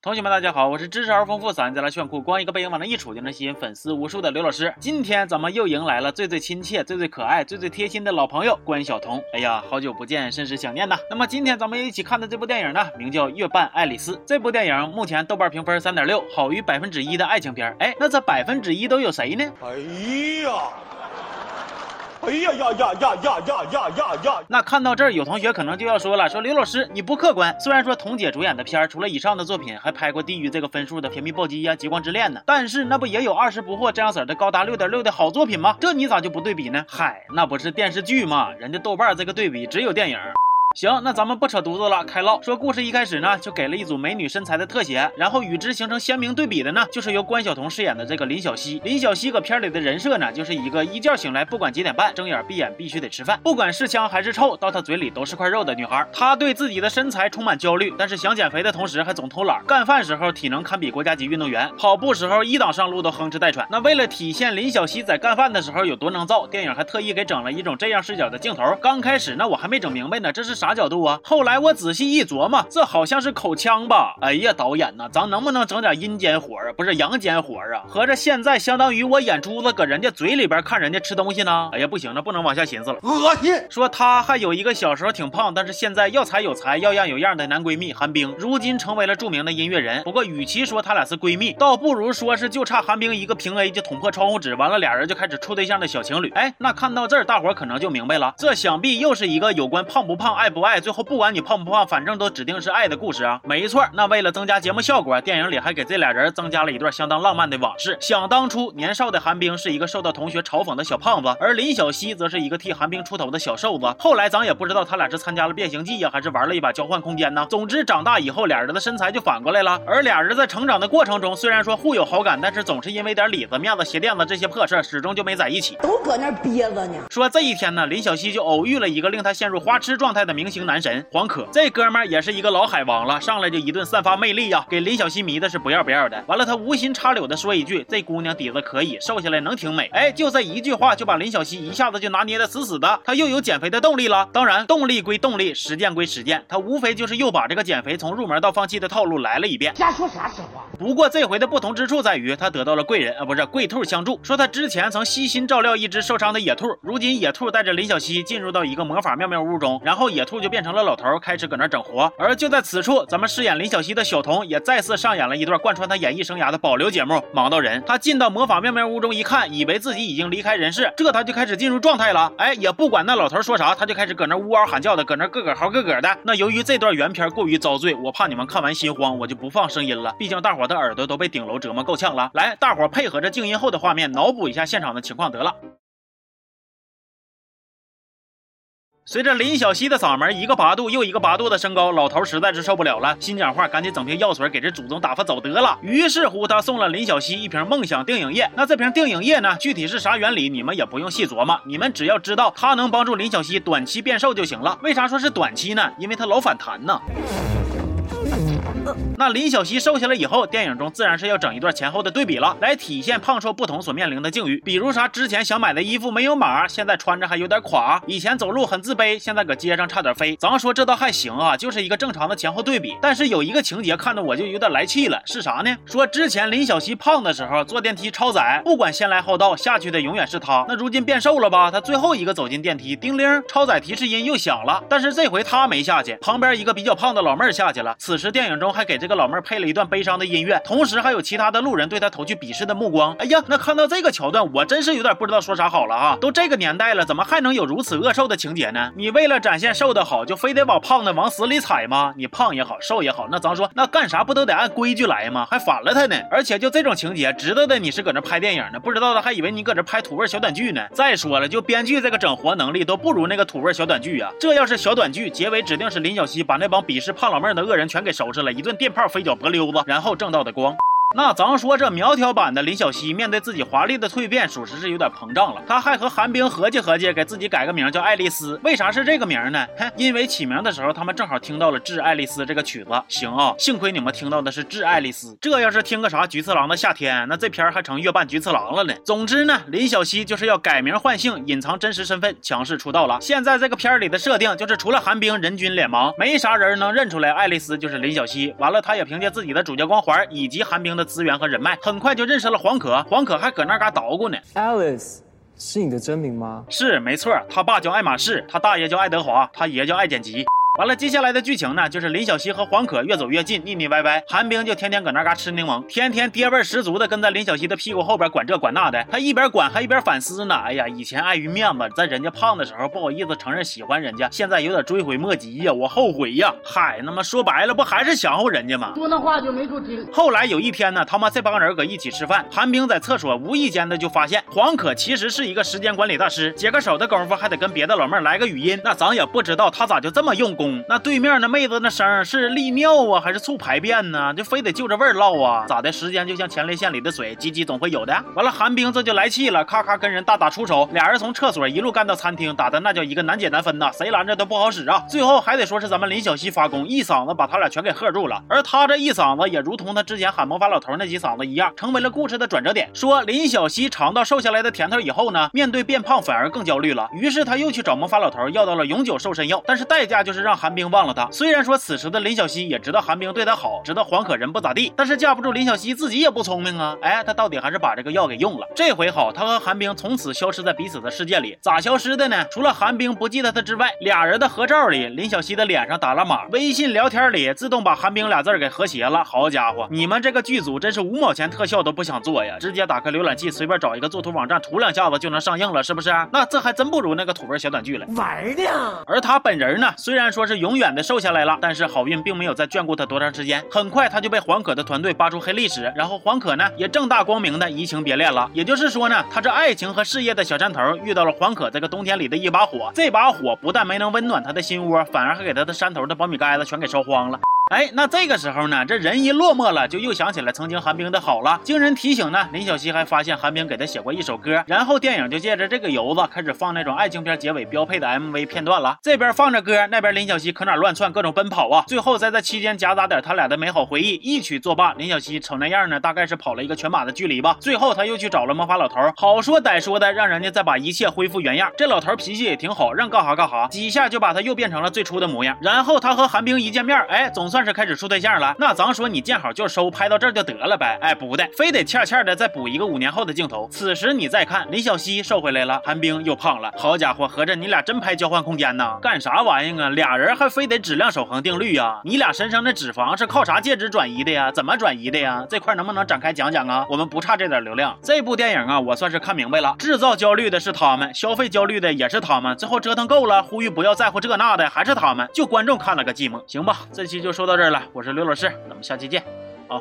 同学们，大家好，我是知识而丰富、嗓音再来炫酷、光一个背影往那一杵就能吸引粉丝无数的刘老师。今天咱们又迎来了最最亲切、最最可爱、最最贴心的老朋友关晓彤。哎呀，好久不见，甚是想念呐。那么今天咱们一起看的这部电影呢，名叫《月半爱丽丝》。这部电影目前豆瓣评分三点六，好于百分之一的爱情片。哎，那这百分之一都有谁呢？哎呀！哎呀呀呀呀呀呀呀呀呀！那看到这儿，有同学可能就要说了：“说刘老师你不客观。虽然说彤姐主演的片儿，除了以上的作品，还拍过低于这个分数的《甜蜜暴击》呀、《极光之恋》呢，但是那不也有二十不惑这样式的高达六点六的好作品吗？这你咋就不对比呢？嗨，那不是电视剧吗？人家豆瓣这个对比只有电影。”行，那咱们不扯犊子了，开唠。说故事一开始呢，就给了一组美女身材的特写，然后与之形成鲜明对比的呢，就是由关晓彤饰演的这个林小溪。林小溪搁片里的人设呢，就是一个一觉醒来不管几点半，睁眼闭眼必须得吃饭，不管是香还是臭，到她嘴里都是块肉的女孩。她对自己的身材充满焦虑，但是想减肥的同时还总偷懒。干饭时候体能堪比国家级运动员，跑步时候一档上路都哼哧带喘。那为了体现林小溪在干饭的时候有多能造，电影还特意给整了一种这样视角的镜头。刚开始呢，我还没整明白呢，这是啥角度啊？后来我仔细一琢磨，这好像是口腔吧？哎呀，导演呐，咱能不能整点阴间活啊？不是阳间活啊？合着现在相当于我眼珠子搁人家嘴里边看人家吃东西呢？哎呀，不行了，不能往下寻思了，恶心。说他还有一个小时候挺胖，但是现在要才有才，要样有样的男闺蜜韩冰，如今成为了著名的音乐人。不过与其说他俩是闺蜜，倒不如说是就差韩冰一个平 A 就捅破窗户纸，完了俩人就开始处对象的小情侣。哎，那看到这儿，大伙可能就明白了，这想必又是一个有关胖不胖、爱不爱，最后不管。你胖不胖，反正都指定是爱的故事啊！没错，那为了增加节目效果，电影里还给这俩人增加了一段相当浪漫的往事。想当初，年少的韩冰是一个受到同学嘲讽的小胖子，而林小溪则是一个替韩冰出头的小瘦子。后来咱也不知道他俩是参加了变形计呀，还是玩了一把交换空间呢？总之，长大以后俩人的身材就反过来了。而俩人在成长的过程中，虽然说互有好感，但是总是因为点里子、面子、鞋垫子这些破事，始终就没在一起，都搁那憋着呢。说这一天呢，林小溪就偶遇了一个令他陷入花痴状态的明星男神。黄可这哥们儿也是一个老海王了，上来就一顿散发魅力呀，给林小溪迷的是不要不要的。完了，他无心插柳的说一句：“这姑娘底子可以，瘦下来能挺美。”哎，就这一句话就把林小溪一下子就拿捏的死死的，他又有减肥的动力了。当然，动力归动力，实践归实践，他无非就是又把这个减肥从入门到放弃的套路来了一遍。瞎说啥实话？不过这回的不同之处在于，他得到了贵人啊，不是贵兔相助。说他之前曾悉心照料一只受伤的野兔，如今野兔带着林小溪进入到一个魔法妙妙屋中，然后野兔就变成了老头，开始搁那整。活，而就在此处，咱们饰演林小溪的小童也再次上演了一段贯穿他演艺生涯的保留节目。忙到人，他进到魔法妙妙屋中一看，以为自己已经离开人世，这他就开始进入状态了。哎，也不管那老头说啥，他就开始搁那呜嗷喊叫的，搁那个个嚎个个的。那由于这段原片过于遭罪，我怕你们看完心慌，我就不放声音了。毕竟大伙的耳朵都被顶楼折磨够呛了。来，大伙配合着静音后的画面，脑补一下现场的情况得了。随着林小溪的嗓门一个八度又一个八度的升高，老头实在是受不了了，心讲话，赶紧整瓶药水给这祖宗打发走得了。于是乎，他送了林小溪一瓶梦想定影液。那这瓶定影液呢，具体是啥原理，你们也不用细琢磨，你们只要知道它能帮助林小溪短期变瘦就行了。为啥说是短期呢？因为它老反弹呢。那林小溪瘦下来以后，电影中自然是要整一段前后的对比了，来体现胖瘦不同所面临的境遇。比如啥，之前想买的衣服没有码，现在穿着还有点垮；以前走路很自卑，现在搁街上差点飞。咱说这倒还行啊，就是一个正常的前后对比。但是有一个情节看得我就有点来气了，是啥呢？说之前林小溪胖的时候坐电梯超载，不管先来后到，下去的永远是他。那如今变瘦了吧，他最后一个走进电梯，叮铃，超载提示音又响了。但是这回他没下去，旁边一个比较胖的老妹儿下去了。此时电影中还给这个老妹儿配了一段悲伤的音乐，同时还有其他的路人对她投去鄙视的目光。哎呀，那看到这个桥段，我真是有点不知道说啥好了啊！都这个年代了，怎么还能有如此恶瘦的情节呢？你为了展现瘦的好，就非得把胖的往死里踩吗？你胖也好，瘦也好，那咱说那干啥不都得按规矩来吗？还反了他呢！而且就这种情节，知道的你是搁那拍电影呢，不知道的还以为你搁这拍土味小短剧呢。再说了，就编剧这个整活能力都不如那个土味小短剧呀。这要是小短剧，结尾指定是林小溪把那帮鄙视胖老妹儿的恶人全给收拾了，一顿电炮飞脚脖溜子，然后挣到的光。那咱说这苗条版的林小溪，面对自己华丽的蜕变，属实是有点膨胀了。他还和韩冰合计合计，给自己改个名叫爱丽丝。为啥是这个名呢？哼，因为起名的时候他们正好听到了《致爱丽丝》这个曲子。行啊，幸亏你们听到的是《致爱丽丝》，这要是听个啥菊次郎的夏天，那这片还成月半菊次郎了呢。总之呢，林小溪就是要改名换姓，隐藏真实身份，强势出道了。现在这个片里的设定就是，除了韩冰，人均脸盲，没啥人能认出来爱丽丝就是林小溪。完了，他也凭借自己的主角光环以及韩冰的资源和人脉。很快就认识了黄可，黄可还搁那嘎捣鼓呢。Alice 是你的真名吗？是，没错，他爸叫爱马仕，他大爷叫爱德华，他爷叫爱剪辑。完了，接下来的剧情呢，就是林小溪和黄可越走越近，腻腻歪歪。韩冰就天天搁那嘎吃柠檬，天天爹味十足的跟在林小溪的屁股后边管这管那的。他一边管还一边反思呢。哎呀，以前碍于面子，在人家胖的时候不好意思承认喜欢人家，现在有点追悔莫及呀，我后悔呀。嗨，那么说白了，不还是想乎人家吗？说那话就没处听。后来有一天呢，他妈这帮人搁一起吃饭，韩冰在厕所无意间的就发现黄可其实是一个时间管理大师，解个手的功夫还得跟别的老妹儿来个语音，那咱也不知道他咋就这么用功。那对面那？妹子那声是利尿啊，还是促排便呢？就非得就着味儿唠啊？咋的？时间就像前列腺里的水，鸡鸡总会有的。完了，韩冰这就来气了，咔咔跟人大打出手，俩人从厕所一路干到餐厅，打的那叫一个难解难分呐，谁拦着都不好使啊。最后还得说是咱们林小溪发功，一嗓子把他俩全给喝住了。而他这一嗓子也如同他之前喊魔法老头那几嗓子一样，成为了故事的转折点。说林小溪尝到瘦下来的甜头以后呢，面对变胖反而更焦虑了，于是他又去找魔法老头要到了永久瘦身药，但是代价就是让韩冰忘了他。虽然说此时的林小溪也知道韩冰对他好，知道黄可人不咋地，但是架不住林小溪自己也不聪明啊！哎，他到底还是把这个药给用了。这回好，他和韩冰从此消失在彼此的世界里。咋消失的呢？除了韩冰不记得他之外，俩人的合照里，林小溪的脸上打了码，微信聊天里自动把韩冰俩字给和谐了。好家伙，你们这个剧组真是五毛钱特效都不想做呀，直接打开浏览器，随便找一个作图网站涂两下子就能上映了，是不是？那这还真不如那个土味小短剧了。玩呢？而他本人呢，虽然说是永远的瘦下来了，但是好运并没有再眷顾他多长时间，很快他就被黄可的团队扒出黑历史，然后黄可呢也正大光明的移情别恋了。也就是说呢，他这爱情和事业的小山头遇到了黄可这个冬天里的一把火，这把火不但没能温暖他的心窝，反而还给他的山头的苞米盖子全给烧荒了。哎，那这个时候呢，这人一落寞了，就又想起了曾经韩冰的好了。经人提醒呢，林小溪还发现韩冰给他写过一首歌，然后电影就借着这个由子开始放那种爱情片结尾标配的 MV 片段了。这边放着歌，那边林小溪可哪乱窜，各种奔跑啊。最后在这期间夹杂点他俩的美好回忆，一曲作罢。林小溪瞅那样呢，大概是跑了一个全马的距离吧。最后他又去找了魔法老头，好说歹说的让人家再把一切恢复原样。这老头脾气也挺好，让干哈干哈，几下就把他又变成了最初的模样。然后他和韩冰一见面，哎，总算算是开始处对象。了，那咱说你见好就收，拍到这儿就得了呗？哎，不的，非得欠欠的再补一个五年后的镜头。此时你再看，林小溪瘦回来了，韩冰又胖了。好家伙，合着你俩真拍交换空间呢？干啥玩意啊？俩人还非得质量守恒定律呀？你俩身上的脂肪是靠啥介质转移的呀？怎么转移的呀？这块能不能展开讲讲啊？我们不差这点流量。这部电影啊，我算是看明白了，制造焦虑的是他们，消费焦虑的也是他们。最后折腾够了，呼吁不要在乎这那的还是他们，就观众看了个寂寞。行吧，这期就说到这儿了。我是刘老师，咱们下期见，好。